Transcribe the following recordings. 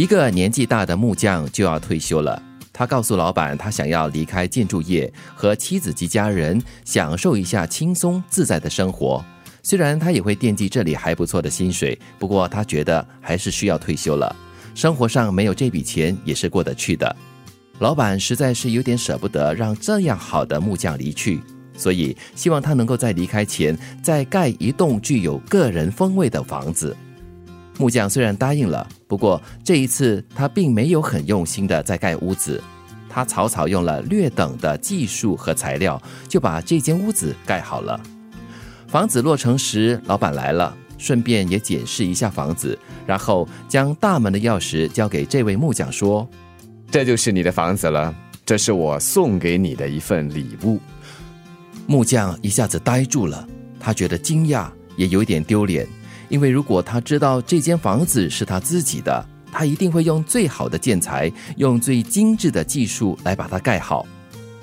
一个年纪大的木匠就要退休了。他告诉老板，他想要离开建筑业，和妻子及家人享受一下轻松自在的生活。虽然他也会惦记这里还不错的薪水，不过他觉得还是需要退休了。生活上没有这笔钱也是过得去的。老板实在是有点舍不得让这样好的木匠离去，所以希望他能够在离开前再盖一栋具有个人风味的房子。木匠虽然答应了，不过这一次他并没有很用心的在盖屋子，他草草用了略等的技术和材料，就把这间屋子盖好了。房子落成时，老板来了，顺便也检视一下房子，然后将大门的钥匙交给这位木匠，说：“这就是你的房子了，这是我送给你的一份礼物。”木匠一下子呆住了，他觉得惊讶，也有点丢脸。因为如果他知道这间房子是他自己的，他一定会用最好的建材，用最精致的技术来把它盖好。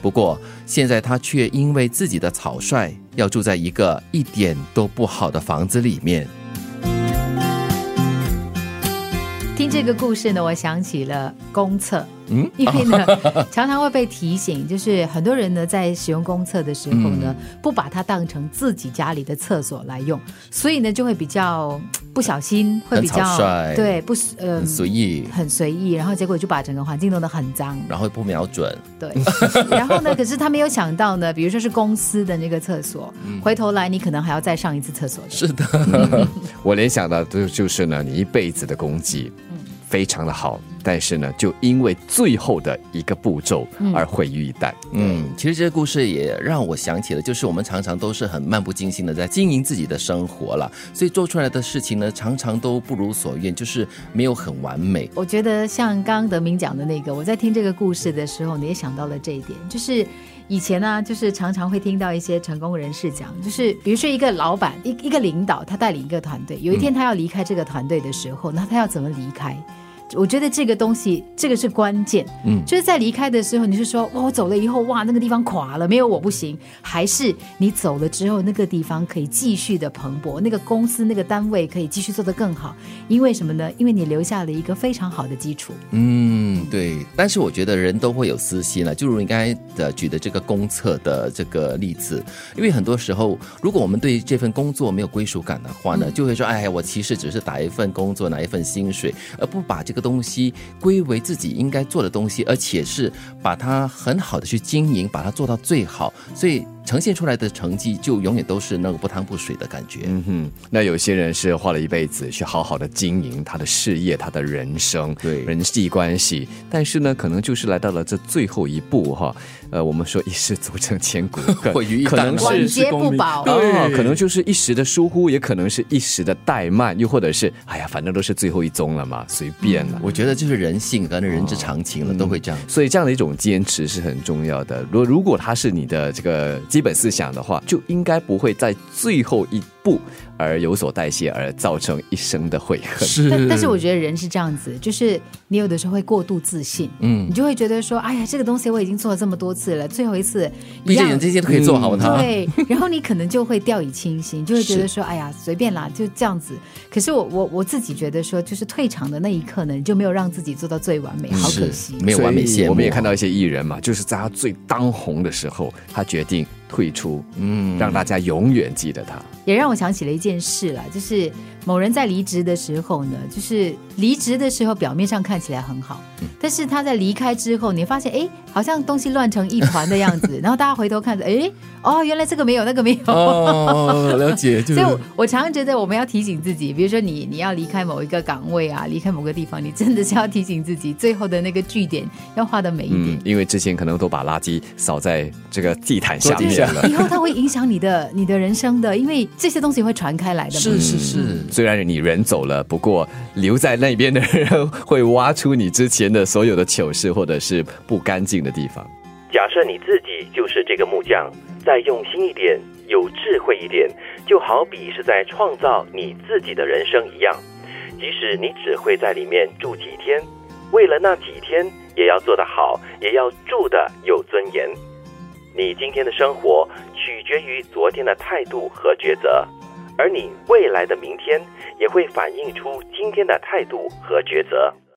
不过现在他却因为自己的草率，要住在一个一点都不好的房子里面。听这个故事呢，我想起了公厕。嗯，因为呢，常常会被提醒，就是很多人呢在使用公厕的时候呢，不把它当成自己家里的厕所来用，所以呢就会比较不小心，会比较对不呃随意，很随意，然后结果就把整个环境弄得很脏，然后不瞄准。对，然后呢，可是他没有想到呢，比如说是公司的那个厕所，回头来你可能还要再上一次厕所。是的，我联想到的就是呢，你一辈子的功绩。非常的好，但是呢，就因为最后的一个步骤而毁于一旦。嗯，其实这个故事也让我想起了，就是我们常常都是很漫不经心的在经营自己的生活了，所以做出来的事情呢，常常都不如所愿，就是没有很完美。我觉得像刚刚德明讲的那个，我在听这个故事的时候，你也想到了这一点，就是以前呢，就是常常会听到一些成功人士讲，就是比如说一个老板一一个领导，他带领一个团队，有一天他要离开这个团队的时候，那他要怎么离开？我觉得这个东西，这个是关键。嗯，就是在离开的时候，你是说，哇，我走了以后，哇，那个地方垮了，没有我不行；还是你走了之后，那个地方可以继续的蓬勃，那个公司、那个单位可以继续做得更好？因为什么呢？因为你留下了一个非常好的基础。嗯，对。但是我觉得人都会有私心了，就如你刚才的举的这个公厕的这个例子，因为很多时候，如果我们对这份工作没有归属感的话呢，就会说，哎，我其实只是打一份工作，拿一份薪水，而不把这个。东西归为自己应该做的东西，而且是把它很好的去经营，把它做到最好，所以。呈现出来的成绩就永远都是那个不汤不水的感觉。嗯哼，那有些人是花了一辈子去好好的经营他的事业、他的人生、对人际关系，但是呢，可能就是来到了这最后一步哈。呃，我们说一失足成千古恨，可 能是不保，对，可能就是一时的疏忽，也可能是一时的怠慢，又或者是哎呀，反正都是最后一宗了嘛，随便了。我觉得就是人性，反正人之常情了，都会这样。所以这样的一种坚持是很重要的。如如果他是你的这个。基本思想的话，就应该不会在最后一步。而有所代谢，而造成一生的悔恨。是，但但是我觉得人是这样子，就是你有的时候会过度自信，嗯，你就会觉得说，哎呀，这个东西我已经做了这么多次了，最后一次，毕竟人这些都可以做好它。对，然后你可能就会掉以轻心，就会觉得说，哎呀，随便啦，就这样子。可是我我我自己觉得说，就是退场的那一刻呢，你就没有让自己做到最完美，好可惜，没有完美线。我们也看到一些艺人嘛，就是在他最当红的时候，他决定退出，嗯，让大家永远记得他。也让我想起了一件事了，就是某人在离职的时候呢，就是离职的时候表面上看起来很好，但是他在离开之后，你发现哎，好像东西乱成一团的样子，然后大家回头看着，哎，哦，原来这个没有，那个没有，哦，了解。所以，我我常常觉得我们要提醒自己，比如说你你要离开某一个岗位啊，离开某个地方，你真的是要提醒自己，最后的那个据点要画的美一点，因为之前可能都把垃圾扫在这个地毯下面了，以后它会影响你的你的人生的，因为。这些东西会传开来的嘛。是是是，虽然你人走了，不过留在那边的人会挖出你之前的所有的糗事，或者是不干净的地方。假设你自己就是这个木匠，再用心一点，有智慧一点，就好比是在创造你自己的人生一样。即使你只会在里面住几天，为了那几天，也要做得好，也要住的有尊严。你今天的生活取决于昨天的态度和抉择，而你未来的明天也会反映出今天的态度和抉择。